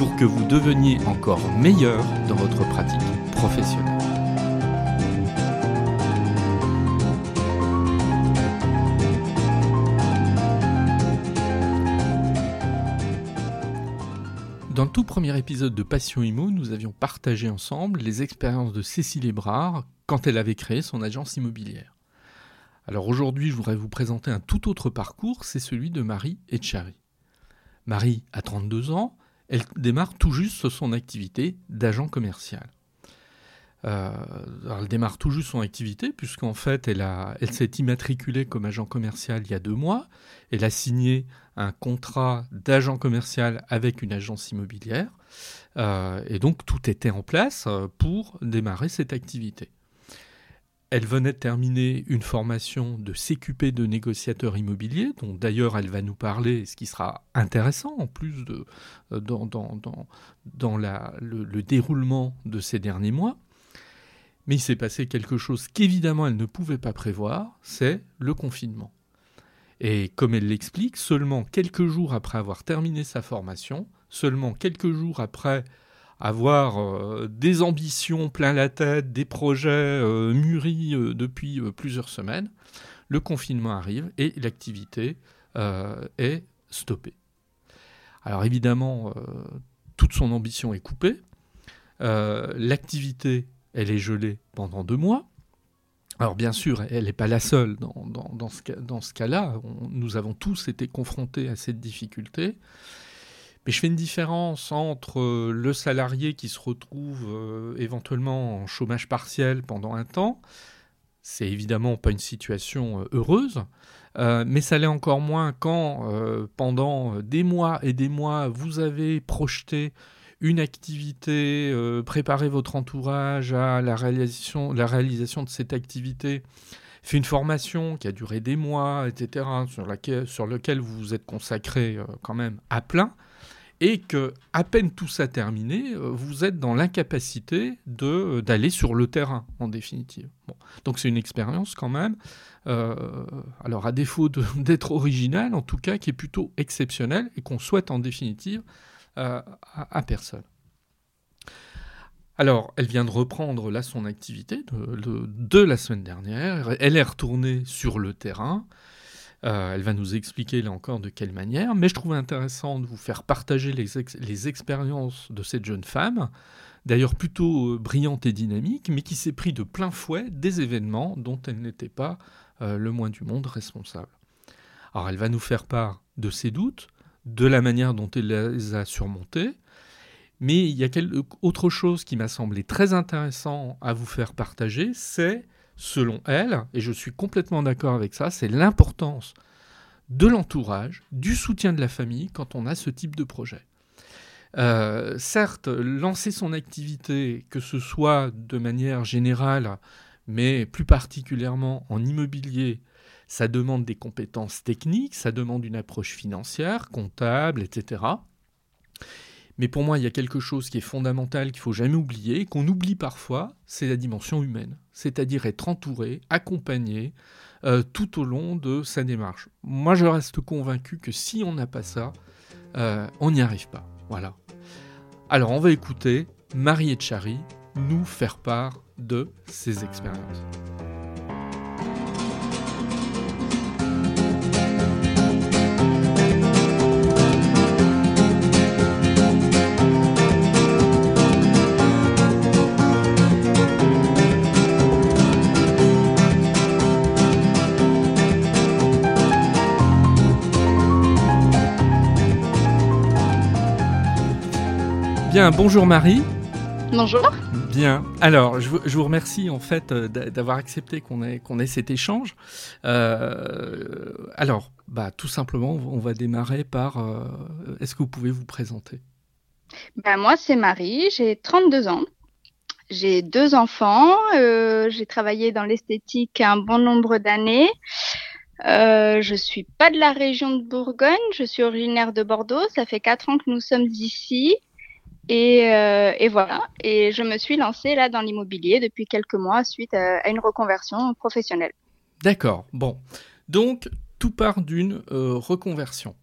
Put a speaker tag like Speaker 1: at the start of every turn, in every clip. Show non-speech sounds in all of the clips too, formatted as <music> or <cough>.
Speaker 1: pour que vous deveniez encore meilleur dans votre pratique professionnelle. Dans le tout premier épisode de Passion Imo, nous avions partagé ensemble les expériences de Cécile Ebrard quand elle avait créé son agence immobilière. Alors aujourd'hui, je voudrais vous présenter un tout autre parcours, c'est celui de Marie Etchari. Marie a 32 ans, elle démarre tout juste son activité d'agent commercial. Euh, elle démarre tout juste son activité, puisqu'en fait, elle, s'est immatriculée comme agent commercial il y a deux mois. Elle a signé un contrat d'agent commercial avec une agence immobilière. Euh, et donc, tout était en place euh, pour démarrer cette activité. Elle venait de terminer une formation de CQP de négociateur immobilier, dont d'ailleurs elle va nous parler, ce qui sera intéressant en plus euh, dans, le, déroulement de ces derniers mois. Mais il s'est passé quelque chose qu'évidemment elle ne pouvait pas prévoir, c'est le confinement. Et comme elle l'explique, seulement quelques jours après avoir terminé sa formation, seulement quelques jours après avoir euh, des ambitions plein la tête, des projets euh, mûris euh, depuis plusieurs semaines, le confinement arrive et l'activité est stoppée. Alors évidemment, toute son ambition est coupée. L'activité, elle est gelée pendant deux mois. Alors bien sûr, elle n'est pas la seule dans, dans, dans ce cas-là. nous avons tous été confrontés à cette difficulté. Mais je fais une différence entre euh, le salarié qui se retrouve euh, éventuellement en chômage partiel pendant un temps. C'est évidemment pas une situation euh, heureuse, mais ça l'est encore moins quand pendant des mois et des mois vous avez projeté une activité, préparé votre entourage à la réalisation, de cette activité, fait une formation qui a duré des mois, etc., sur, laquelle, vous vous êtes consacré quand même à plein et que à peine tout ça terminé, euh, vous êtes dans l'incapacité de euh, d'aller sur le terrain en définitive. Donc c'est une expérience quand même, euh, alors à défaut <laughs> d'être originale, en tout cas qui est plutôt exceptionnelle et qu'on souhaite en définitive à, personne. Alors, elle vient de reprendre là son activité de, de, la semaine dernière. Elle est retournée sur le terrain. Euh, elle va nous expliquer là encore de quelle manière, mais je trouvais intéressant de vous faire partager les, expériences de cette jeune femme, d'ailleurs plutôt euh, brillante et dynamique, mais qui s'est pris de plein fouet des événements dont elle n'était pas euh, le moins du monde responsable. Alors elle va nous faire part de ses doutes, de la manière dont elle les a surmontés, mais il y a quelque, autre chose qui m'a semblé très intéressant à vous faire partager, c'est selon elle, et je suis complètement d'accord avec ça, c'est l'importance de l'entourage, du soutien de la famille quand on a ce type de projet. Euh, certes, lancer son activité, que ce soit de manière générale, mais plus particulièrement en immobilier, ça demande des compétences techniques, ça demande une approche financière, comptable, etc. Mais pour moi, il y a quelque chose qui est fondamental qu'il faut jamais oublier, qu'on oublie parfois, c'est la dimension humaine, c'est-à-dire être entouré, accompagné euh, tout au long de sa démarche. Moi, je reste convaincu que si on n'a pas ça, euh, on n'y arrive pas. Voilà. Alors, on va écouter Marie Etchari nous faire part de ses expériences. Bien, bonjour Marie.
Speaker 2: Bonjour.
Speaker 1: Bien. Alors, je, vous remercie en fait euh, d'avoir accepté qu'on ait, qu'on ait cet échange. Euh, alors, bah, tout simplement, on va démarrer par. Euh, est-ce que vous pouvez vous présenter?
Speaker 2: Bah, Moi, c'est Marie, j'ai 32 ans. J'ai deux enfants. Euh, j'ai travaillé dans l'esthétique un bon nombre d'années. Euh, je suis pas de la région de Bourgogne. Je suis originaire de Bordeaux. Ça fait quatre ans que nous sommes ici. Et, euh, et, voilà. Et je me suis lancée là dans l'immobilier depuis quelques mois suite à, une reconversion professionnelle.
Speaker 1: D'accord. Bon. Donc, tout part d'une euh, reconversion.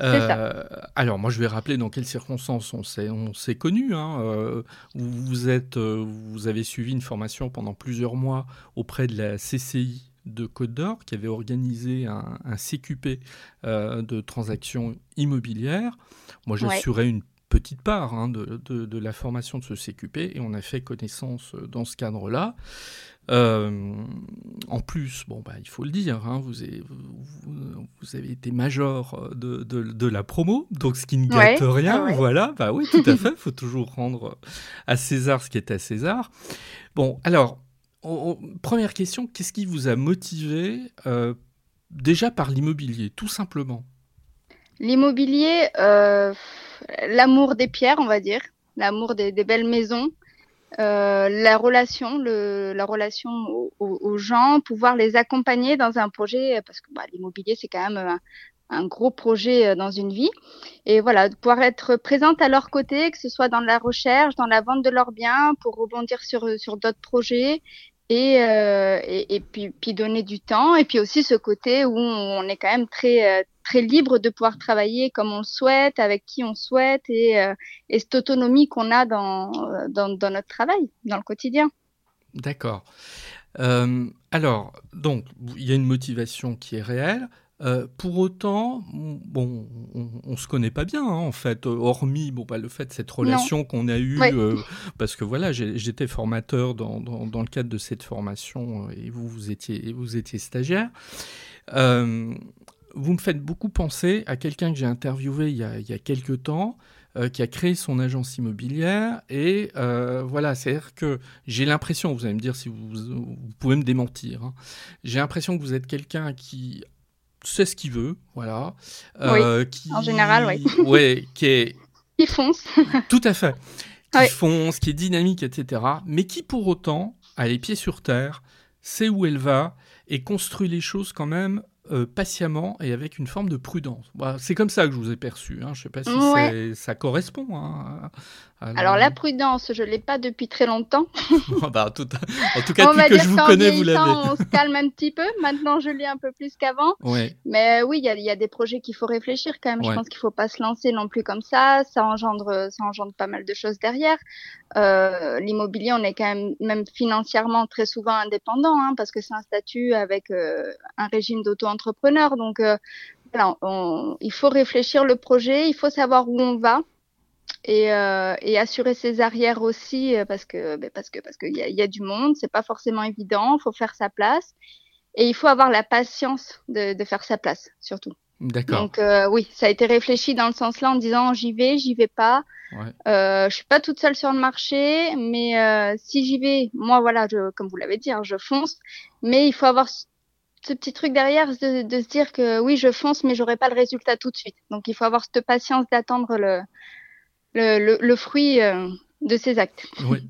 Speaker 1: Euh, alors, moi, je vais rappeler dans quelles circonstances on s'est, on s'est connus. Hein. Euh, vous, êtes, euh, vous avez suivi une formation pendant plusieurs mois auprès de la CCI de Côte d'Or, qui avait organisé un, CQP de transactions immobilières. Moi, j'assurais une petite part hein, de, de, la formation de ce CQP et on a fait connaissance dans ce cadre-là. Euh, en plus, bon, bah, il faut le dire, hein, vous, avez, vous, avez, été major de, de, la promo, donc ce qui ne gâte rien, voilà, bah oui, tout à <laughs> fait, il faut toujours rendre à César ce qui est à César. Bon, alors, première question, qu'est-ce qui vous a motivé euh, déjà par l'immobilier, tout simplement?
Speaker 2: L'immobilier, euh, l'amour des pierres, on va dire, l'amour des, belles maisons. Euh, la relation, le, la relation aux, gens, pouvoir les accompagner dans un projet, parce que bah, l'immobilier c'est quand même un, gros projet euh, dans une vie, et voilà, pouvoir être présente à leur côté, que ce soit dans la recherche, dans la vente de leurs biens, pour rebondir sur sur d'autres projets, et, euh, et, puis, donner du temps et puis aussi ce côté où on est quand même très très libre de pouvoir travailler comme on le souhaite avec qui on souhaite et, euh, et cette autonomie qu'on a dans, dans, dans notre travail dans le quotidien.
Speaker 1: D'accord. Euh, alors donc il y a une motivation qui est réelle. Euh, pour autant, bon, on, ne se connaît pas bien hein, en fait, hormis bon, bah, le fait de cette relation qu'on a eue, euh, parce que voilà, j'étais formateur dans, dans, le cadre de cette formation euh, et vous, vous étiez, vous étiez stagiaire. Vous me faites beaucoup penser à quelqu'un que j'ai interviewé il y, a, il y a quelques temps, qui a créé son agence immobilière. Et voilà, c'est-à-dire que j'ai l'impression, vous allez me dire si vous, vous pouvez me démentir, hein, j'ai l'impression que vous êtes quelqu'un qui sait ce qu'il veut, voilà.
Speaker 2: Euh, qui, en général, oui. <laughs>
Speaker 1: ouais, qui est. <laughs>
Speaker 2: Qui fonce. <laughs>
Speaker 1: tout à fait. Qui fonce, qui est dynamique, etc. Mais qui pour autant a les pieds sur terre, sait où elle va et construit les choses quand même euh, patiemment et avec une forme de prudence. Bah, c'est comme ça que je vous ai perçu. Hein. Je ne sais pas si ça correspond. Hein,
Speaker 2: Alors la prudence, je ne l'ai pas depuis très longtemps. <laughs>
Speaker 1: bah, tout, en tout <laughs> cas, depuis que je vous connais, vous l'avez.
Speaker 2: On se calme un petit peu. Maintenant, je l'ai un peu plus qu'avant.
Speaker 1: Ouais.
Speaker 2: Mais oui, il y, a des projets qu'il faut réfléchir quand même. Je pense qu'il ne faut pas se lancer non plus comme ça. Ça engendre, ça engendre pas mal de choses derrière. Euh, L'immobilier, on est quand même, même financièrement très souvent indépendant hein, parce que c'est un statut avec euh, un régime d'auto entrepreneur. Donc, euh, voilà, il faut réfléchir le projet, il faut savoir où on va. Et, euh, et assurer ses arrières aussi euh, parce que ben, parce que parce qu'il y a, y a du monde c'est pas forcément évident faut faire sa place et il faut avoir la patience de, de faire sa place surtout
Speaker 1: D'accord.
Speaker 2: Donc euh, oui, ça a été réfléchi dans le sens là en disant j'y vais, j'y vais pas. Ouais. Euh, je suis pas toute seule sur le marché, mais si j'y vais, moi voilà, je, comme vous l'avez dit, hein, je fonce. Mais il faut avoir ce petit truc derrière de, se dire que oui, je fonce, mais j'aurai pas le résultat tout de suite. Donc il faut avoir cette patience d'attendre le, le, fruit euh, de ses actes. <laughs>
Speaker 1: Oui.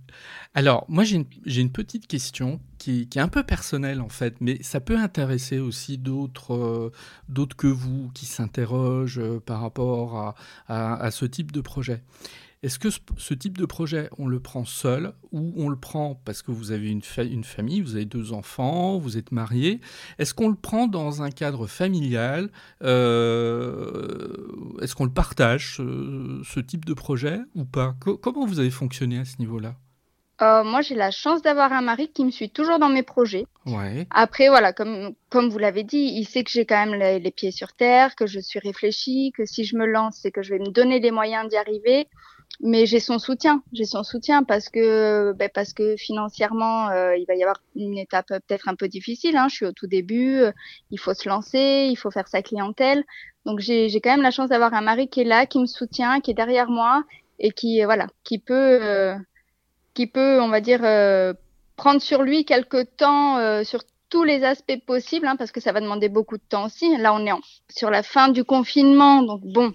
Speaker 1: Alors, moi, j'ai une, une, petite question qui, est un peu personnelle, en fait, mais ça peut intéresser aussi d'autres euh, d'autres que vous qui s'interrogent euh, par rapport à, à, ce type de projet. Est-ce que ce, type de projet, on le prend seul ou on le prend parce que vous avez une, une famille, vous avez deux enfants, vous êtes marié Est-ce qu'on le prend dans un cadre familial euh, Est-ce qu'on le partage, ce, type de projet ou pas? Comment vous avez fonctionné à ce niveau-là?
Speaker 2: Euh, moi, j'ai la chance d'avoir un mari qui me suit toujours dans mes projets.
Speaker 1: Ouais.
Speaker 2: Après, voilà, comme, comme vous l'avez dit, il sait que j'ai quand même les, les, pieds sur terre, que je suis réfléchie, que si je me lance, c'est que je vais me donner les moyens d'y arriver mais j'ai son soutien, j'ai son soutien parce que ben parce que financièrement euh, il va y avoir une étape peut-être un peu difficile. Hein. Je suis au tout début, euh, il faut se lancer, il faut faire sa clientèle. Donc j'ai j'ai quand même la chance d'avoir un mari qui est là, qui me soutient, qui est derrière moi et qui voilà, qui peut euh, qui peut on va dire prendre sur lui quelques temps sur tous les aspects possibles hein, parce que ça va demander beaucoup de temps aussi. Là on est en, sur la fin du confinement donc bon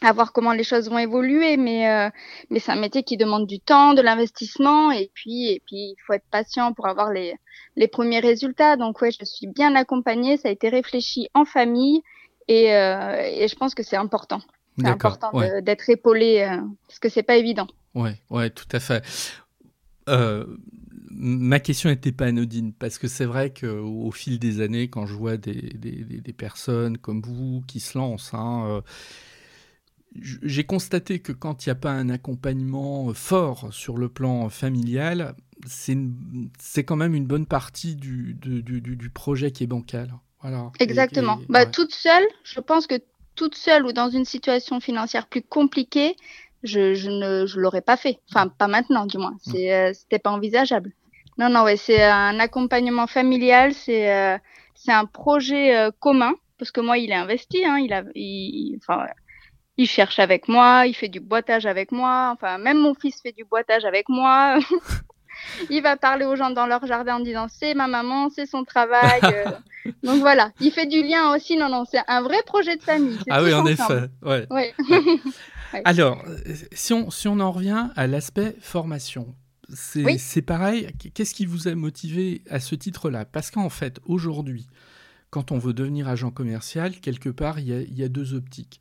Speaker 2: à voir comment les choses vont évoluer, mais euh, mais c'est un métier qui demande du temps, de l'investissement, et puis et puis il faut être patient pour avoir les les premiers résultats. Donc ouais, je suis bien accompagnée, ça a été réfléchi en famille, et euh, et je pense que c'est important. C'est important d'être épaulé euh, parce que c'est pas évident.
Speaker 1: Ouais, ouais, tout à fait. ma question n'était pas anodine parce que c'est vrai qu'au fil des années, quand je vois des, des, des, personnes comme vous qui se lancent, hein, j'ai constaté que quand il n'y a pas un accompagnement fort sur le plan familial, c'est quand même une bonne partie du, du, du, projet qui est bancal. Voilà.
Speaker 2: Exactement. bah, Toute seule, je pense que toute seule ou dans une situation financière plus compliquée, je, je ne je l'aurais pas fait. Enfin, pas maintenant, du moins. C'est, euh, c'était pas envisageable. Non, non, ouais, c'est un accompagnement familial, c'est, euh, un projet euh, commun, parce que moi, il est investi, hein, il a, il, enfin, il cherche avec moi, il fait du boitage avec moi. Enfin, même mon fils fait du boitage avec moi. <laughs> il va parler aux gens dans leur jardin en disant c'est ma maman, c'est son travail. <laughs> Donc voilà, il fait du lien aussi. Non, non, c'est un vrai projet de famille.
Speaker 1: Ah oui, en effet. Ouais. <laughs> Alors, si on, si on en revient à l'aspect formation, c'est pareil. Qu'est-ce qui vous a motivé à ce titre-là? Parce qu'en fait, aujourd'hui, quand on veut devenir agent commercial, quelque part, il y, y a deux optiques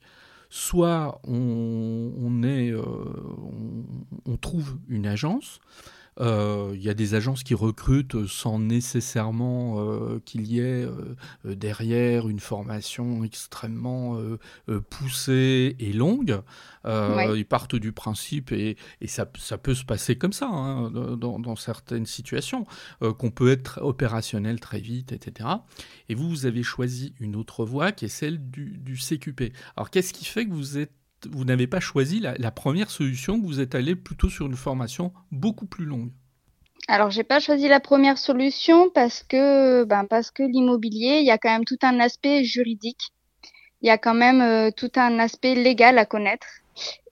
Speaker 1: soit on, est, euh, on, trouve une agence. Euh, il y a des agences qui recrutent sans nécessairement euh, qu'il y ait derrière une formation extrêmement poussée et longue. Ils partent du principe, et, ça, ça, peut se passer comme ça hein, dans, dans, certaines situations, qu'on peut être opérationnel très vite, etc. Et vous, vous avez choisi une autre voie qui est celle du, du CQP. Alors, qu'est-ce qui fait que vous êtes vous n'avez pas choisi la, première solution, vous êtes allé plutôt sur une formation beaucoup plus longue
Speaker 2: alors, j'ai pas choisi la première solution parce que, ben, parce que l'immobilier, il y a quand même tout un aspect juridique. Il y a quand même euh, tout un aspect légal à connaître.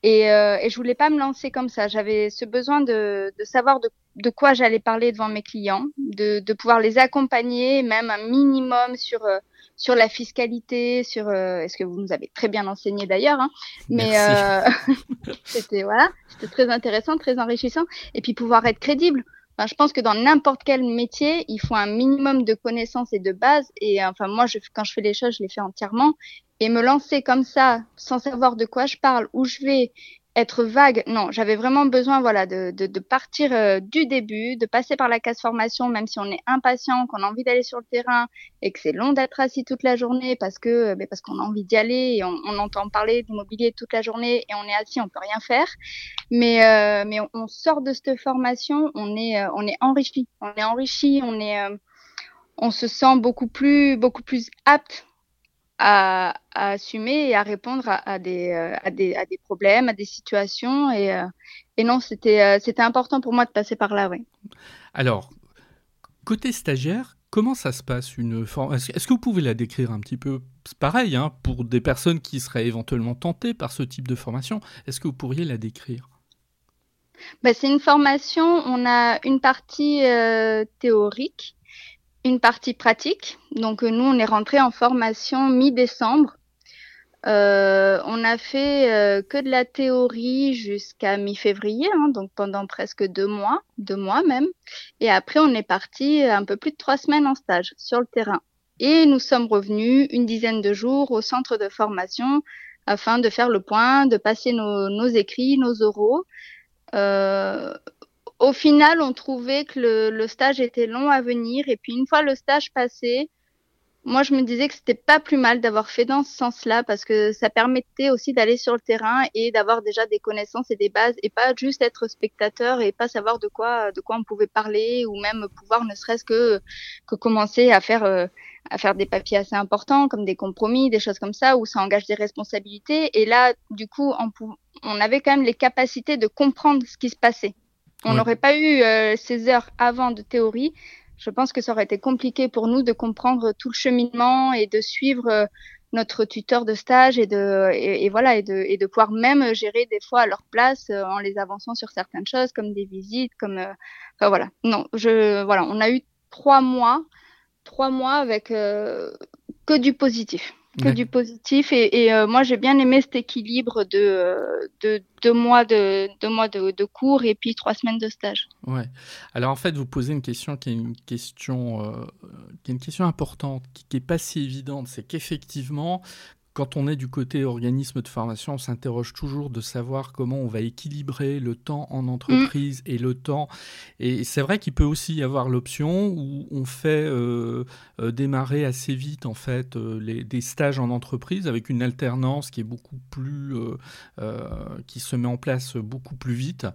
Speaker 2: Et, euh, et je voulais pas me lancer comme ça. J'avais ce besoin de, de savoir de, de quoi j'allais parler devant mes clients, de, de pouvoir les accompagner, même un minimum sur euh, sur la fiscalité, sur euh, est-ce que vous nous avez très bien enseigné d'ailleurs, hein, mais euh, <laughs> c'était voilà, c'était très intéressant, très enrichissant, et puis pouvoir être crédible. Enfin, je pense que dans n'importe quel métier, il faut un minimum de connaissances et de bases. Et enfin, moi, je, quand je fais les choses, je les fais entièrement et me lancer comme ça, sans savoir de quoi je parle, où je vais, être vague. Non, j'avais vraiment besoin, voilà, de, de, de partir euh, du début, de passer par la case formation, même si on est impatient, qu'on a envie d'aller sur le terrain et que c'est long d'être assis toute la journée parce que, euh, ben, parce qu'on a envie d'y aller et on, on entend parler d'immobilier toute la journée et on est assis, on peut rien faire. Mais, euh, mais on, sort de cette formation, on est, on est enrichi, on est enrichi, on est, on se sent beaucoup plus, beaucoup plus apte à, à, assumer et à répondre à, des, euh, à, des, à des problèmes, à des situations. Et, euh, et non, c'était euh, c'était important pour moi de passer par là, oui.
Speaker 1: Alors, côté stagiaire, comment ça se passe une formation Est-ce que vous pouvez la décrire un petit peu? Pareil hein, pour des personnes qui seraient éventuellement tentées par ce type de formation Est-ce que vous pourriez la décrire?
Speaker 2: Bah, C'est une formation, on a une partie théorique une partie pratique. Donc euh, nous, on est rentré en formation mi-décembre. Euh, on a fait euh, que de la théorie jusqu'à mi-février, hein, donc pendant presque deux mois, deux mois même. Et après, on est parti un peu plus de trois semaines en stage sur le terrain. Et nous sommes revenus une dizaine de jours au centre de formation afin de faire le point, de passer nos, nos écrits, nos oraux. Euh, au final, on trouvait que le, stage était long à venir. Et puis une fois le stage passé, moi je me disais que c'était pas plus mal d'avoir fait dans ce sens-là parce que ça permettait aussi d'aller sur le terrain et d'avoir déjà des connaissances et des bases et pas juste être spectateur et pas savoir de quoi de quoi on pouvait parler ou même pouvoir ne serait-ce que que commencer à faire euh, à faire des papiers assez importants comme des compromis, des choses comme ça où ça engage des responsabilités et là du coup on, on avait quand même les capacités de comprendre ce qui se passait. On n'aurait pas eu euh, ces heures avant de théorie. Je pense que ça aurait été compliqué pour nous de comprendre tout le cheminement et de suivre euh, notre tuteur de stage et de et, voilà et de et de pouvoir même gérer des fois à leur place euh, en les avançant sur certaines choses comme des visites comme enfin voilà. Non je voilà on a eu trois mois trois mois avec que du positif que du positif. Et, euh, moi, j'ai bien aimé cet équilibre de, euh, de deux mois, de, deux mois de, de, cours et puis trois semaines de stage.
Speaker 1: Ouais. Alors en fait, vous posez une question qui est une question, euh, qui est une question importante, qui n'est pas si évidente. C'est qu'effectivement, quand on est du côté organisme de formation, on s'interroge toujours de savoir comment on va équilibrer le temps en entreprise et le temps. Et c'est vrai qu'il peut aussi y avoir l'option où on fait euh, euh, démarrer assez vite en fait euh, des stages en entreprise avec une alternance qui est beaucoup plus, qui se met en place beaucoup plus vite.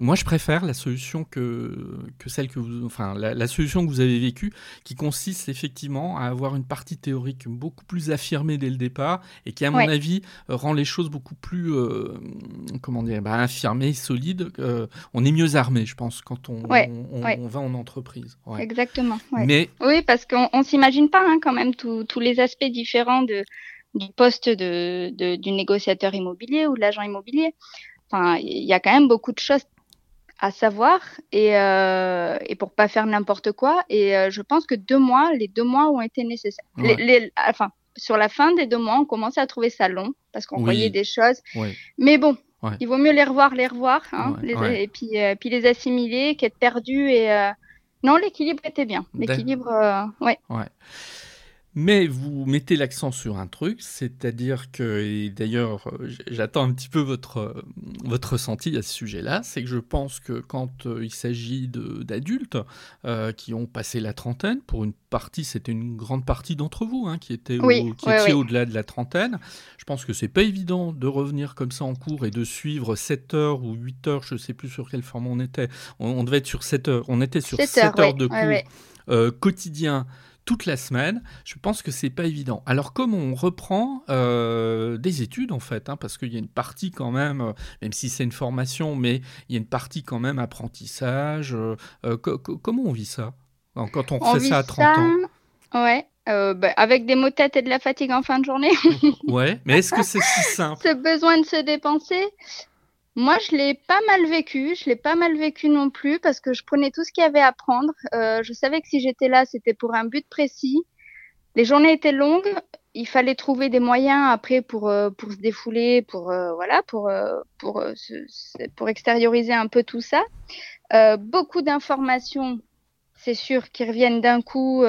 Speaker 1: Moi, je préfère la solution que, que celle que vous, enfin, la, solution que vous avez vécue, qui consiste effectivement à avoir une partie théorique beaucoup plus affirmée dès le départ et qui, à mon avis, rend les choses beaucoup plus, euh, comment dire, bah, affirmées, solides. Euh, on est mieux armé, je pense, quand on, on, va en entreprise.
Speaker 2: Exactement. Mais oui, parce qu'on ne s'imagine pas hein, quand même tous les aspects différents de, du poste de, de, du négociateur immobilier ou de l'agent immobilier. Enfin, il y a quand même beaucoup de choses à savoir et, euh, et pour pas faire n'importe quoi. Et euh, je pense que deux mois, les deux mois ont été nécessaires. Les, enfin, sur la fin des deux mois, on commençait à trouver ça long parce qu'on voyait des choses. Mais bon, il vaut mieux les revoir, les revoir, hein, les, et puis, euh, puis les assimiler qu'être perdu. Et euh, non, l'équilibre était bien. L'équilibre, ouais.
Speaker 1: Mais vous mettez l'accent sur un truc, c'est-à-dire que, et d'ailleurs euh, j'attends un petit peu votre, euh, votre ressenti à ce sujet-là, c'est que je pense que quand euh, il s'agit d'adultes qui ont passé la trentaine, pour une partie, c'était une grande partie d'entre vous hein, qui était, au-delà de la trentaine, je pense que c'est pas évident de revenir comme ça en cours et de suivre 7 heures ou 8 heures, je sais plus sur quelle forme on était, on, devait être sur 7 heures, on était sur 7, heures, de cours quotidiens toute la semaine. Je pense que c'est pas évident. Alors comme on reprend euh, des études en fait, hein, parce qu'il y a une partie quand même, euh, même si c'est une formation, mais il y a une partie quand même apprentissage. Euh, comment on vit ça quand on, fait ça à 30 ans?
Speaker 2: Ouais. Bah, avec des maux de tête et de la fatigue en fin de journée.
Speaker 1: ouais, mais est-ce que c'est si simple? <laughs>
Speaker 2: Ce besoin de se dépenser, moi, je l'ai pas mal vécu. Je l'ai pas mal vécu non plus parce que je prenais tout ce qu'il y avait à prendre. Euh, je savais que si j'étais là, c'était pour un but précis. Les journées étaient longues. Il fallait trouver des moyens après pour euh, pour se défouler, pour euh, voilà, pour pour pour extérioriser un peu tout ça. beaucoup d'informations, c'est sûr, qui reviennent d'un coup.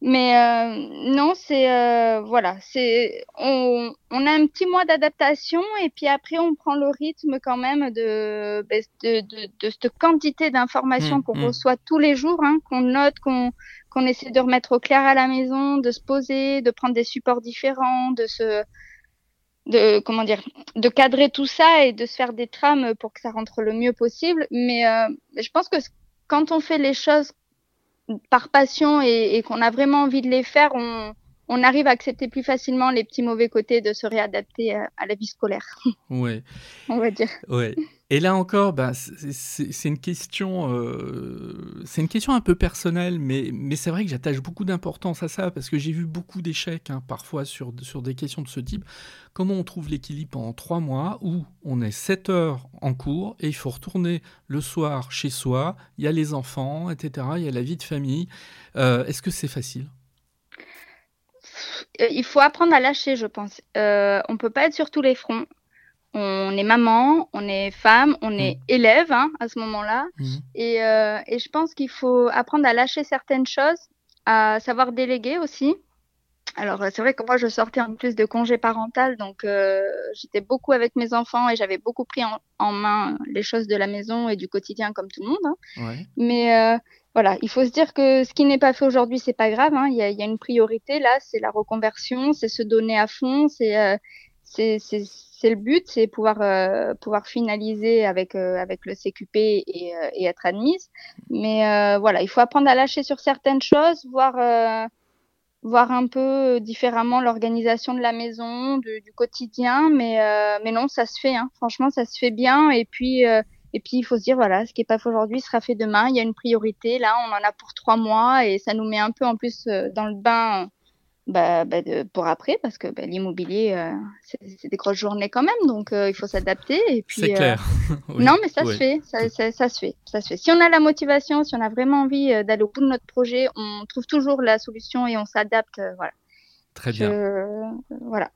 Speaker 2: Mais euh, non, c'est euh, voilà, c'est on, on a un petit mois d'adaptation et puis après on prend le rythme quand même de ben, de, de, de cette quantité d'informations mmh, qu'on mmh. reçoit tous les jours, hein, qu'on note, qu'on qu'on essaie de remettre au clair à la maison, de se poser, de prendre des supports différents, de se de comment dire, de cadrer tout ça et de se faire des trames pour que ça rentre le mieux possible. Mais euh, je pense que quand on fait les choses par passion et, qu'on a vraiment envie de les faire, on, on, arrive à accepter plus facilement les petits mauvais côtés de se réadapter à, la vie scolaire.
Speaker 1: Oui. <laughs>
Speaker 2: on va dire.
Speaker 1: Ouais. Et là encore, bah, c'est une question, euh, c'est une question un peu personnelle, mais, c'est vrai que j'attache beaucoup d'importance à ça parce que j'ai vu beaucoup d'échecs hein, parfois sur, sur des questions de ce type. Comment on trouve l'équilibre pendant trois mois où on est 7 heures en cours et il faut retourner le soir chez soi, il y a les enfants, etc., il y a la vie de famille. Euh, est-ce que c'est facile?
Speaker 2: Euh, il faut apprendre à lâcher, je pense. On peut pas être sur tous les fronts on est maman, on est femme, on est mm. élève hein, à ce moment-là. Mm. Et, euh, et, je pense qu'il faut apprendre à lâcher certaines choses, à savoir déléguer aussi. Alors c'est vrai que moi je sortais en plus de congé parental, donc euh, j'étais beaucoup avec mes enfants et j'avais beaucoup pris en, main les choses de la maison et du quotidien comme tout le monde. Hein. Mais euh, voilà, il faut se dire que ce qui n'est pas fait aujourd'hui, c'est pas grave. Hein. Il, y a, il y, a, une priorité là, c'est la reconversion, c'est se donner à fond, c'est euh, c'est c'est le but, c'est pouvoir euh, pouvoir finaliser avec euh, avec le CQP et, euh, et être admise. Mais voilà, il faut apprendre à lâcher sur certaines choses, voir voir un peu différemment l'organisation de la maison, du, du quotidien. Mais mais non, ça se fait. Hein. Franchement, ça se fait bien. Et puis et puis il faut se dire voilà, ce qui est pas fait aujourd'hui sera fait demain. Il y a une priorité. Là, on en a pour trois mois et ça nous met un peu en plus dans le bain bah, bah pour après, parce que bah, l'immobilier, euh, c'est des grosses journées quand même, donc euh, il faut s'adapter. Et puis,
Speaker 1: c'est clair. <laughs>
Speaker 2: Euh, non, mais ça se fait, ça, ça, ça, se fait, ça se fait. Si on a la motivation, si on a vraiment envie d'aller au bout de notre projet, on trouve toujours la solution et on s'adapte, voilà.
Speaker 1: Très bien.
Speaker 2: voilà.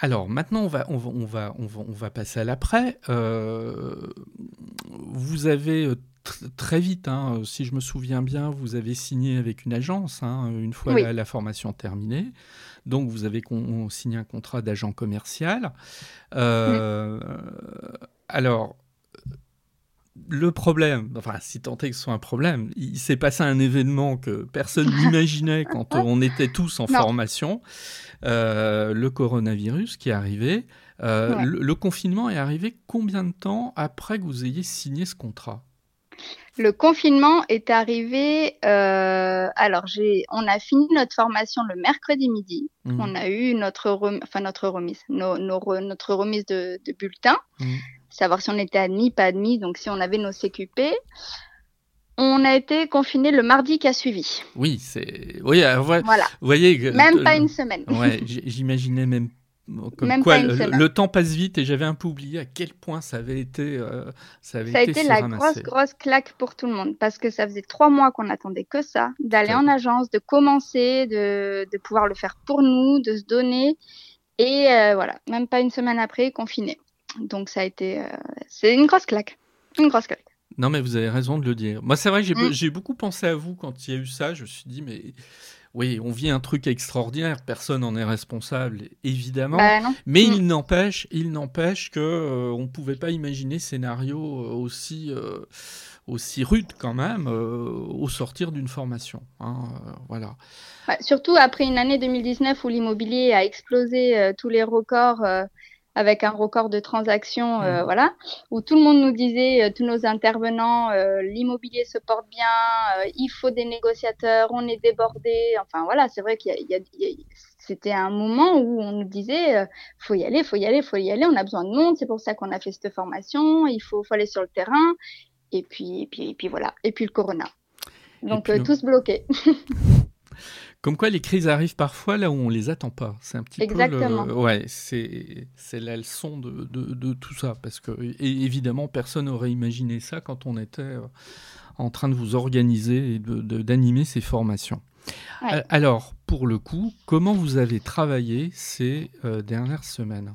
Speaker 1: Alors maintenant, on va, on va, on va, on va, passer à l'après. vous avez très vite, hein, si je me souviens bien, vous avez signé avec une agence hein, une fois la, formation terminée. Donc vous avez signé un contrat d'agent commercial. Euh, alors, le problème, enfin, si tant est que ce soit un problème, il s'est passé un événement que personne n'imaginait <laughs> quand on était tous en formation, euh, le coronavirus qui est arrivé. Euh, le, confinement est arrivé combien de temps après que vous ayez signé ce contrat?
Speaker 2: Le confinement est arrivé. Euh, alors, j'ai, on a fini notre formation le mercredi midi. Mmh. On a eu notre, enfin notre remise, notre remise de, de bulletin, mmh. Savoir si on était admis, pas admis, donc si on avait nos CQP. On a été confiné le mardi qui a suivi.
Speaker 1: Oui, c'est. Oui, euh, voilà. Vous voyez.
Speaker 2: Même pas une semaine.
Speaker 1: Ouais, <laughs> j'imaginais même comme quoi, le, temps passe vite et j'avais un peu oublié à quel point ça avait été. Euh,
Speaker 2: ça, avait ça a été, la grosse, grosse claque pour tout le monde parce que ça faisait trois mois qu'on attendait que ça, d'aller en agence, de commencer, de, de, pouvoir le faire pour nous, de se donner. Et euh, voilà, même pas une semaine après, confiné. Donc ça a été. Euh, c'est une grosse claque. Une grosse claque.
Speaker 1: Non, mais vous avez raison de le dire. Moi, c'est vrai, j'ai mm. beaucoup pensé à vous quand il y a eu ça. Je me suis dit, mais oui, on vit un truc extraordinaire, personne n'en est responsable, évidemment. Bah, mais il mm. n'empêche, il n'empêche que euh, on ne pouvait pas imaginer scénario euh, aussi euh, aussi rude quand même au sortir d'une formation. Hein, voilà.
Speaker 2: surtout après une année 2019 où l'immobilier a explosé tous les records avec un record de transactions, euh, mmh. voilà, où tout le monde nous disait, euh, tous nos intervenants, euh, l'immobilier se porte bien, il faut des négociateurs, on est débordé, enfin voilà, c'est vrai qu'il y a, c'était un moment où on nous disait, faut y aller, faut y aller, faut y aller, on a besoin de monde, c'est pour ça qu'on a fait cette formation, il faut, faut aller sur le terrain, et puis, et puis, et puis voilà, et puis le corona. Donc tous bloqués. <laughs>
Speaker 1: Comme quoi, les crises arrivent parfois là où on les attend pas. C'est un petit
Speaker 2: Exactement.
Speaker 1: peu. Le... Ouais, c'est la leçon de, de, de, tout ça. Parce que, évidemment, personne n'aurait imaginé ça quand on était euh, en train de vous organiser et d'animer ces formations. Euh, alors, pour le coup, comment vous avez travaillé ces euh, dernières semaines?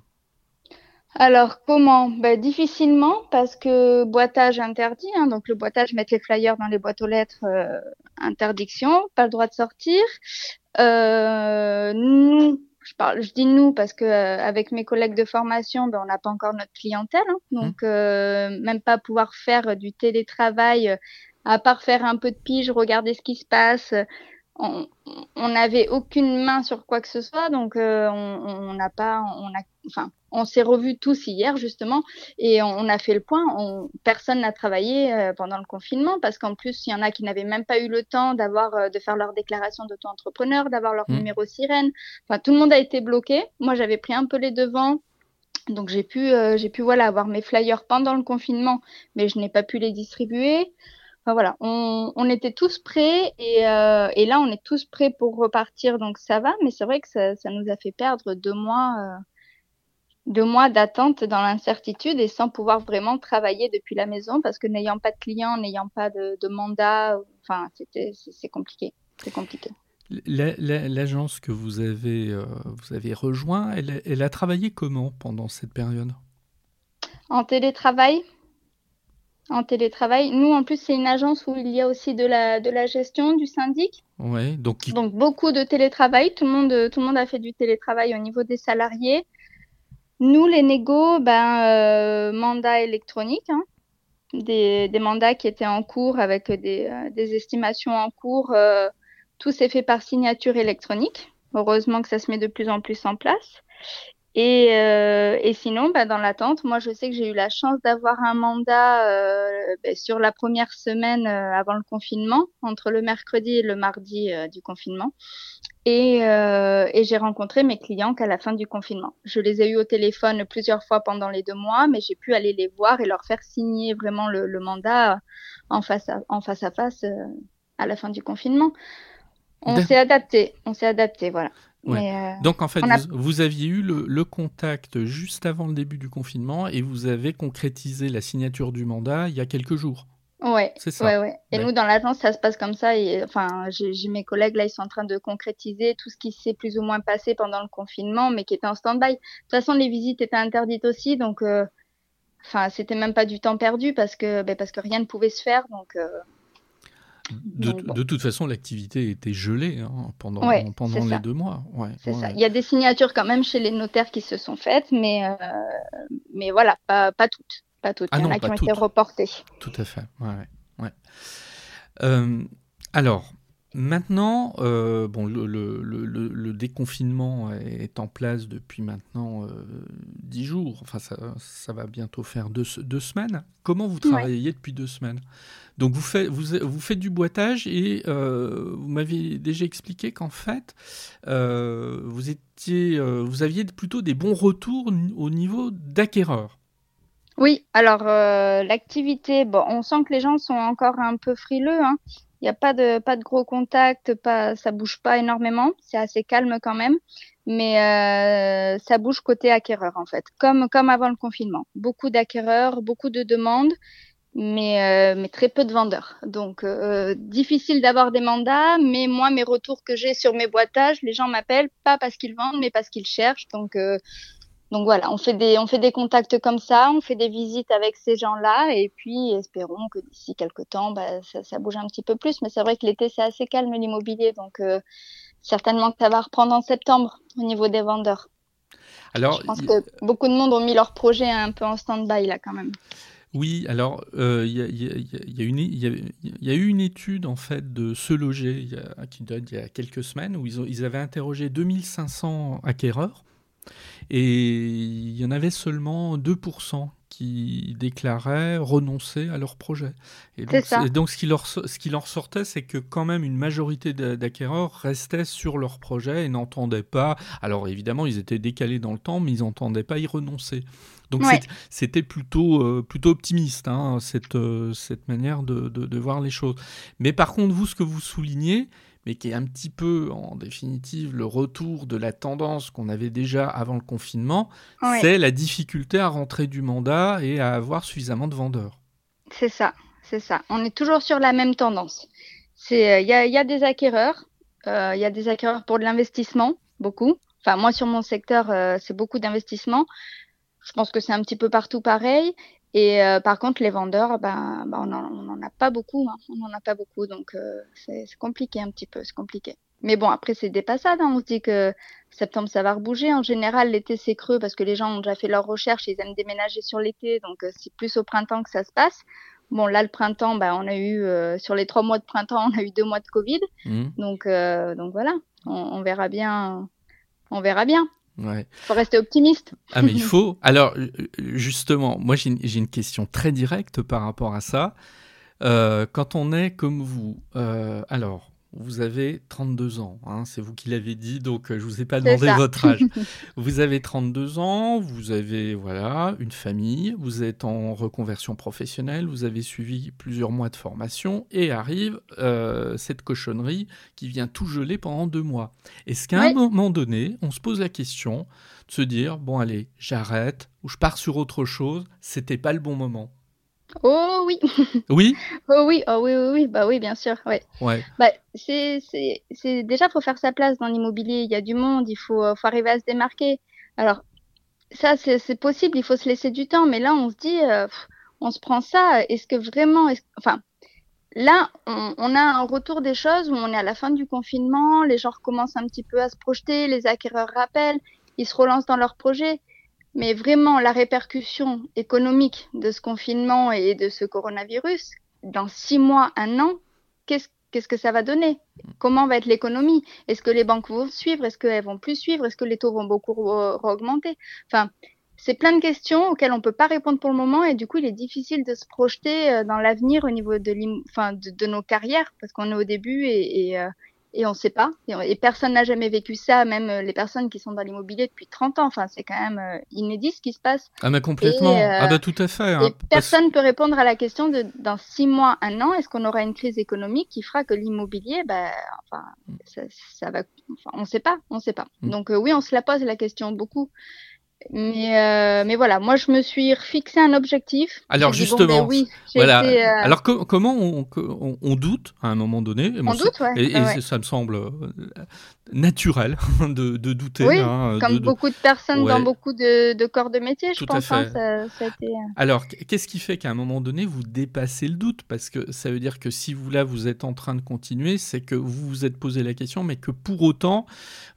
Speaker 2: Alors comment? Ben, Difficilement parce que boitage interdit, hein, donc le boitage, mettre les flyers dans les boîtes aux lettres, euh, interdiction, pas le droit de sortir. Euh, nous, je, parle, je dis nous parce que euh, avec mes collègues de formation, ben, on n'a pas encore notre clientèle, hein, donc mmh. euh, même pas pouvoir faire du télétravail, à part faire un peu de pige, regarder ce qui se passe on n'avait aucune main sur quoi que ce soit, donc euh, on n'a pas, on a, enfin, on s'est revus tous hier justement et on, a fait le point. On, personne n'a travaillé euh, pendant le confinement parce qu'en plus il y en a qui n'avaient même pas eu le temps d'avoir, euh, de faire leur déclaration d'auto-entrepreneur, d'avoir leur mmh. numéro sirène. Enfin, tout le monde a été bloqué. Moi, j'avais pris un peu les devants. Donc j'ai pu, j'ai pu voilà avoir mes flyers pendant le confinement, mais je n'ai pas pu les distribuer voilà, on, était tous prêts euh, et, là on est tous prêts pour repartir, donc ça va. Mais c'est vrai que ça, nous a fait perdre deux mois, euh, deux mois d'attente dans l'incertitude et sans pouvoir vraiment travailler depuis la maison parce que n'ayant pas de clients, n'ayant pas de, mandat, enfin c'était c'est compliqué, c'est compliqué.
Speaker 1: L'agence que vous avez euh, vous avez rejoint, elle a travaillé comment pendant cette période?
Speaker 2: En télétravail? En télétravail. Nous, en plus, c'est une agence où il y a aussi de la, de la gestion du syndic.
Speaker 1: Ouais, donc...
Speaker 2: donc beaucoup de télétravail. Tout le, monde, tout le monde a fait du télétravail au niveau des salariés. Nous, les négos, ben, euh, mandat électronique. Hein. Des, des, mandats qui étaient en cours avec des, euh, des estimations en cours. Euh, tout s'est fait par signature électronique. Heureusement que ça se met de plus en plus en place. Et, euh, et sinon, bah, dans l'attente, moi, je sais que j'ai eu la chance d'avoir un mandat euh, bah, sur la première semaine euh, avant le confinement, entre le mercredi et le mardi euh, du confinement. Et, euh, et j'ai rencontré mes clients qu'à la fin du confinement. Je les ai eus au téléphone plusieurs fois pendant les deux mois, mais j'ai pu aller les voir et leur faire signer vraiment le, le mandat en face à, en face, à, face à la fin du confinement. On s'est adapté, on s'est adapté, voilà.
Speaker 1: Euh, Donc en fait, vous, aviez eu le, contact juste avant le début du confinement et vous avez concrétisé la signature du mandat il y a quelques jours.
Speaker 2: Ouais, c'est ça. Ouais, ouais. Et nous, dans l'agence, ça se passe comme ça. Et enfin, j'ai mes collègues là, ils sont en train de concrétiser tout ce qui s'est plus ou moins passé pendant le confinement, mais qui était en stand-by. De toute façon, les visites étaient interdites aussi, donc, euh, enfin, c'était même pas du temps perdu parce que, ben, parce que rien ne pouvait se faire. Donc, euh,
Speaker 1: de, toute façon, l'activité était gelée hein, pendant, pendant les deux mois. Ouais,
Speaker 2: ça. Il y a des signatures quand même chez les notaires qui se sont faites, mais, euh, mais voilà, pas, pas toutes. Pas toutes. Ah Il y en a qui ont été reportées.
Speaker 1: Tout à fait. Euh, alors, Maintenant, euh, bon, le, déconfinement est en place depuis maintenant dix jours. Enfin, ça, va bientôt faire deux, semaines. Comment vous travaillez depuis deux semaines? Donc vous faites, vous, vous faites du boitage et euh, vous m'avez déjà expliqué qu'en fait, euh, vous, étiez, euh, vous aviez plutôt des bons retours au niveau d'acquéreurs.
Speaker 2: Oui, alors l'activité, bon, on sent que les gens sont encore un peu frileux. Hein. Il n'y a pas de, gros contacts, pas, ça bouge pas énormément. C'est assez calme quand même. Mais ça bouge côté acquéreur en fait, comme, comme avant le confinement. Beaucoup d'acquéreurs, beaucoup de demandes mais, euh, très peu de vendeurs. Donc, euh, difficile d'avoir des mandats, mais moi, mes retours que j'ai sur mes boîtages, les gens m'appellent pas parce qu'ils vendent, mais parce qu'ils cherchent. Donc, euh, donc voilà, on fait, des, on fait des contacts comme ça, on fait des visites avec ces gens-là, et puis espérons que d'ici quelques temps, bah, ça, ça, bouge un petit peu plus. Mais c'est vrai que l'été, c'est assez calme l'immobilier, donc certainement que ça va reprendre en septembre au niveau des vendeurs. Alors, Je pense que beaucoup de monde ont mis leur projet un peu en stand-by là quand même.
Speaker 1: Oui, alors il y, a, eu une étude en fait de Se Loger qui date il y a quelques semaines où ils, ont, ils avaient interrogé 2500 acquéreurs et il y en avait seulement 2% qui déclaraient renoncer à leur projet. Et donc, et donc ce, qui leur, ce qui leur sortait, c'est que quand même une majorité d'acquéreurs restaient sur leur projet et n'entendaient pas. Alors évidemment, ils étaient décalés dans le temps, mais ils n'entendaient pas y renoncer. Donc c'était plutôt, euh, plutôt optimiste, hein, cette, euh, cette manière de, de, voir les choses. Mais par contre, vous, ce que vous soulignez, mais qui est un petit peu, en définitive, le retour de la tendance qu'on avait déjà avant le confinement, c'est la difficulté à rentrer du mandat et à avoir suffisamment de vendeurs.
Speaker 2: C'est ça, c'est ça. On est toujours sur la même tendance. Euh, il y, a, y, a, des acquéreurs, il y a des acquéreurs pour de l'investissement, beaucoup. Enfin, moi, sur mon secteur, c'est beaucoup d'investissement. Je pense que c'est un petit peu partout pareil. Et euh, par contre, les vendeurs, ben, ben on n'en a pas beaucoup. Hein. On n'en a pas beaucoup. Donc, euh, c'est compliqué un petit peu. C'est compliqué. Mais bon, après, c'est des passades. Hein. On se dit que septembre, ça va rebouger. En général, l'été, c'est creux parce que les gens ont déjà fait leurs recherches. Ils aiment déménager sur l'été. Donc, euh, c'est plus au printemps que ça se passe. Bon, là, le printemps, ben, on a eu, sur les trois mois de printemps, on a eu deux mois de Covid. Mmh. Donc, donc voilà, on, on verra bien. On verra bien. Il faut rester optimiste.
Speaker 1: Ah mais il <laughs> faut. Alors justement, moi j'ai une, question très directe par rapport à ça. Euh, quand on est comme vous, euh, alors vous avez 32 ans, hein, c'est vous qui l'avez dit, donc euh, je vous ai pas demandé votre âge. <laughs> vous avez 32 ans, vous avez voilà une famille, vous êtes en reconversion professionnelle, vous avez suivi plusieurs mois de formation et arrive euh, cette cochonnerie qui vient tout geler pendant deux mois. Est-ce qu'à un moment donné, on se pose la question de se dire bon allez, j'arrête ou je pars sur autre chose, c'était pas le bon moment?
Speaker 2: Oh oui. <laughs>
Speaker 1: Oui.
Speaker 2: oh oui, oh oui, oui, oui, bah oui, bien sûr, ouais.
Speaker 1: Ouais.
Speaker 2: Bah, c'est, c'est, c'est déjà faut faire sa place dans l'immobilier. Il y a du monde, il faut, faut arriver à se démarquer. Alors ça, c'est, c'est possible, il faut se laisser du temps. Mais là, on se dit, euh, on se prend ça. Est-ce que vraiment, enfin, là, on, on, a un retour des choses où on est à la fin du confinement, les gens recommencent un petit peu à se projeter, les acquéreurs rappellent, ils se relancent dans leurs projets. Mais vraiment, la répercussion économique de ce confinement et de ce coronavirus, dans six mois, un an, qu'est-ce que ça va donner? Comment va être l'économie? Est-ce que les banques vont suivre? Est-ce qu'elles vont plus suivre? Est-ce que les taux vont beaucoup augmenter Enfin, c'est plein de questions auxquelles on peut pas répondre pour le moment et du coup, il est difficile de se projeter euh, dans l'avenir au niveau de, nos carrières parce qu'on est au début et, et, euh, et on ne sait pas. Et, personne n'a jamais vécu ça, même euh, les personnes qui sont dans l'immobilier depuis 30 ans. Enfin, c'est quand même euh, inédit ce qui se passe.
Speaker 1: Ah, mais complètement. Euh, ah, bah tout à fait.
Speaker 2: Hein. personne ne peut répondre à la question de dans six mois, un an, est-ce qu'on aura une crise économique qui fera que l'immobilier, bah, enfin, ça, va. Enfin, on ne sait pas, on sait pas. Mm. Donc oui, on se la pose la question beaucoup. Mais, euh, mais voilà, moi je me suis fixé un objectif.
Speaker 1: Alors
Speaker 2: dit, bon,
Speaker 1: justement,
Speaker 2: ben oui,
Speaker 1: voilà.
Speaker 2: été, euh,
Speaker 1: Alors co- comment on, on- on doute à un moment donné? Et
Speaker 2: on
Speaker 1: moi,
Speaker 2: doute, ouais.
Speaker 1: Et,
Speaker 2: ouais,
Speaker 1: ça me semble euh, naturel <laughs> de, de douter.
Speaker 2: Oui,
Speaker 1: hein,
Speaker 2: Comme
Speaker 1: de-
Speaker 2: beaucoup de personnes dans beaucoup de, de corps de métier, je
Speaker 1: Tout
Speaker 2: pense. hein,
Speaker 1: fait.
Speaker 2: ça, ça a été,
Speaker 1: Alors, qu'est-ce qui fait qu'à un moment donné, vous dépassez le doute? Parce que ça veut dire que si vous, là, vous êtes en train de continuer, c'est que vous vous êtes posé la question, mais que pour autant,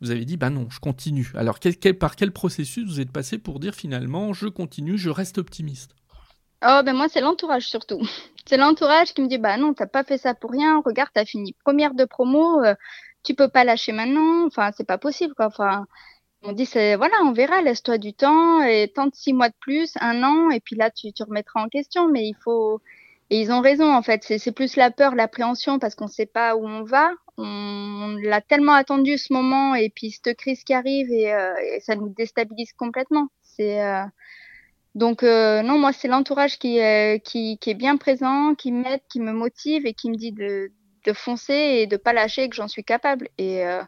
Speaker 1: vous avez dit, bah non, je continue. Alors, quel- quel- par quel processus vous êtes pour dire finalement, je continue, je reste optimiste
Speaker 2: Oh, ben moi, c'est l'entourage surtout. <laughs> C'est l'entourage qui me dit, bah non, t'as pas fait ça pour rien. Regarde, t'as fini première de promo, euh, tu peux pas lâcher maintenant. Enfin, c'est pas possible, quoi. Enfin, on dit, c'est, voilà, on verra, laisse-toi du temps et tente six mois de plus, un an, et puis là, tu, tu remettras en question. Mais il faut, et ils ont raison, en fait. C'est, plus la peur, l'appréhension, parce qu'on sait pas où on va. On, l'a tellement attendu ce moment, et puis cette crise qui arrive, et, euh, et ça nous déstabilise complètement. C'est, euh, donc euh, non, moi c'est l'entourage qui, qui qui est bien présent, qui m'aide, qui me motive et qui me dit de de foncer et de pas lâcher que j'en suis capable. Et euh,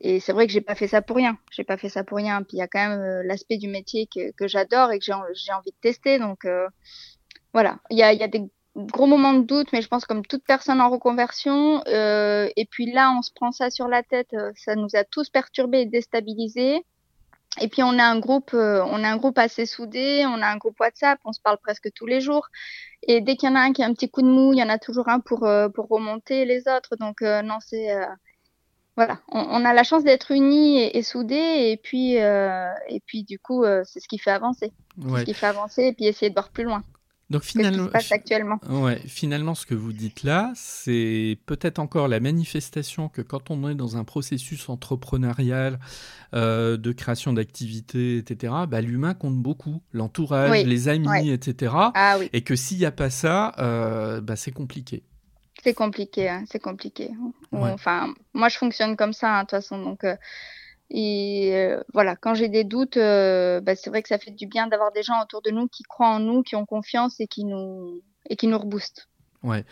Speaker 2: et c'est vrai que j'ai pas fait ça pour rien. J'ai pas fait ça pour rien. Puis il y a quand même euh, l'aspect du métier que que j'adore et que j'ai en- j'ai envie de tester. Donc euh, voilà, il y y a des gros moments de doute, mais je pense comme toute personne en reconversion. euh, et puis là, on se prend ça sur la tête. euh, Ça nous a tous perturbés et déstabilisés. Et puis on a un groupe, euh, on a un groupe assez soudé, on a un groupe WhatsApp, on se parle presque tous les jours. Et dès qu'il y en a un qui a un petit coup de mou, il y en a toujours un pour euh, pour remonter les autres. Donc euh, non, c'est euh, voilà, on, on a la chance d'être unis et, et soudés. Et puis euh, et puis du coup, euh, c'est ce qui fait avancer,
Speaker 1: Ouais.
Speaker 2: ce qui fait avancer et puis essayer de voir plus loin
Speaker 1: Donc
Speaker 2: que ce qui se
Speaker 1: finalement,
Speaker 2: passe actuellement?
Speaker 1: Ouais, finalement, ce que vous dites là, c'est peut-être encore la manifestation que quand on est dans un processus entrepreneurial euh, de création d'activités, etc., bah, l'humain compte beaucoup, l'entourage,
Speaker 2: Oui,
Speaker 1: les amis,
Speaker 2: ouais.
Speaker 1: etc.
Speaker 2: Ah oui,
Speaker 1: Et que s'il n'y a pas ça, euh, bah, c'est compliqué.
Speaker 2: c'est compliqué, hein, c'est compliqué.
Speaker 1: Ouais.
Speaker 2: Enfin, moi je fonctionne comme ça, hein, de toute façon. Donc euh, Et euh, voilà, quand j'ai des doutes, euh, bah, c'est vrai que ça fait du bien d'avoir des gens autour de nous qui croient en nous, qui ont confiance et qui nous et qui nous reboostent.
Speaker 1: Ouais.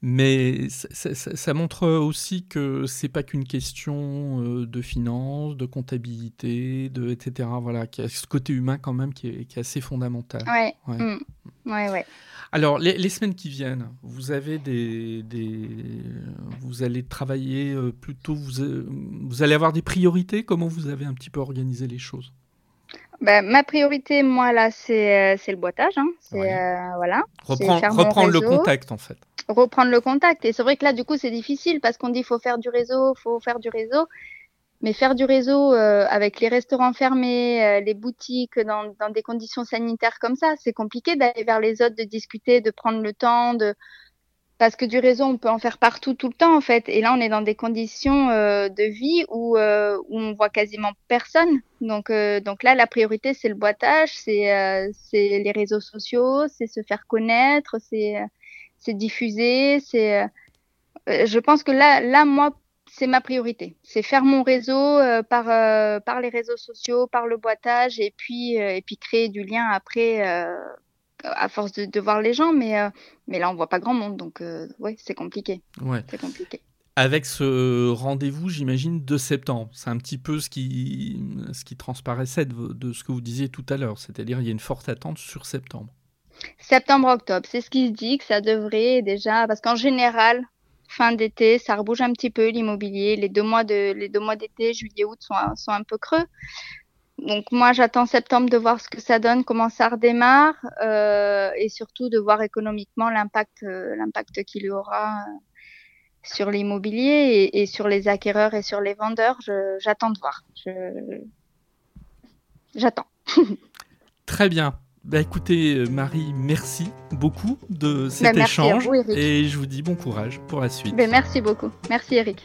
Speaker 1: Mais ça, ça- ça- ça montre aussi que c'est pas qu'une question euh, de finance, de comptabilité, de etc. Voilà, qu'il y a ce côté humain quand même qui est, qui est assez fondamental.
Speaker 2: Ouais,
Speaker 1: Ouais.
Speaker 2: mm. ouais, ouais.
Speaker 1: Alors, les, les semaines qui viennent, vous avez des, des- vous allez travailler euh, plutôt, vous, euh, vous allez avoir des priorités? Comment vous avez un petit peu organisé les choses?
Speaker 2: Bah, ma priorité, moi là, c'est euh, c'est le boitage. Hein. C'est
Speaker 1: Ouais.
Speaker 2: euh, voilà,
Speaker 1: Reprendre, le contact en fait.
Speaker 2: reprendre le contact. Et c'est vrai que là, du coup, c'est difficile parce qu'on dit faut faire du réseau, faut faire du réseau. Mais faire du réseau euh, avec les restaurants fermés, euh, les boutiques dans, dans des conditions sanitaires comme ça, c'est compliqué d'aller vers les autres, de discuter, de prendre le temps, de parce que du réseau, on peut en faire partout tout le temps en fait. Et là, on est dans des conditions euh, de vie où euh, où on voit quasiment personne. Donc euh, donc là, la priorité c'est le boitage, c'est euh, c'est les réseaux sociaux, c'est se faire connaître, c'est c'est diffuser, c'est. euh, euh, je pense que là, là, moi, c'est ma priorité. C'est faire mon réseau par par les réseaux sociaux, par le boitage, et puis et puis créer du lien après, à force de, de voir les gens. Mais euh, mais là, on voit pas grand monde, donc euh, ouais, c'est compliqué,
Speaker 1: Ouais.
Speaker 2: c'est compliqué.
Speaker 1: Avec ce rendez-vous, j'imagine, de septembre. C'est un petit peu ce qui, ce qui transparaissait de, de ce que vous disiez tout à l'heure. C'est-à-dire, il y a une forte attente sur septembre.
Speaker 2: Septembre-octobre, c'est ce qui se dit que ça devrait déjà, parce qu'en général, fin d'été, ça rebouge un petit peu l'immobilier. Les deux mois de, les deux mois d'été, juillet, août sont, sont un peu creux. Donc moi, j'attends septembre de voir ce que ça donne, comment ça redémarre, euh, et surtout de voir économiquement l'impact, euh, l'impact qu'il y aura euh, sur l'immobilier et, et sur les acquéreurs et sur les vendeurs. J'attends de voir. J'attends. <laughs>
Speaker 1: Très bien. Bah, écoutez, Marie, merci beaucoup de cet
Speaker 2: Bah, merci à
Speaker 1: échange.
Speaker 2: vous,
Speaker 1: et je vous dis bon courage pour la suite.
Speaker 2: Ben, merci beaucoup. Merci Eric.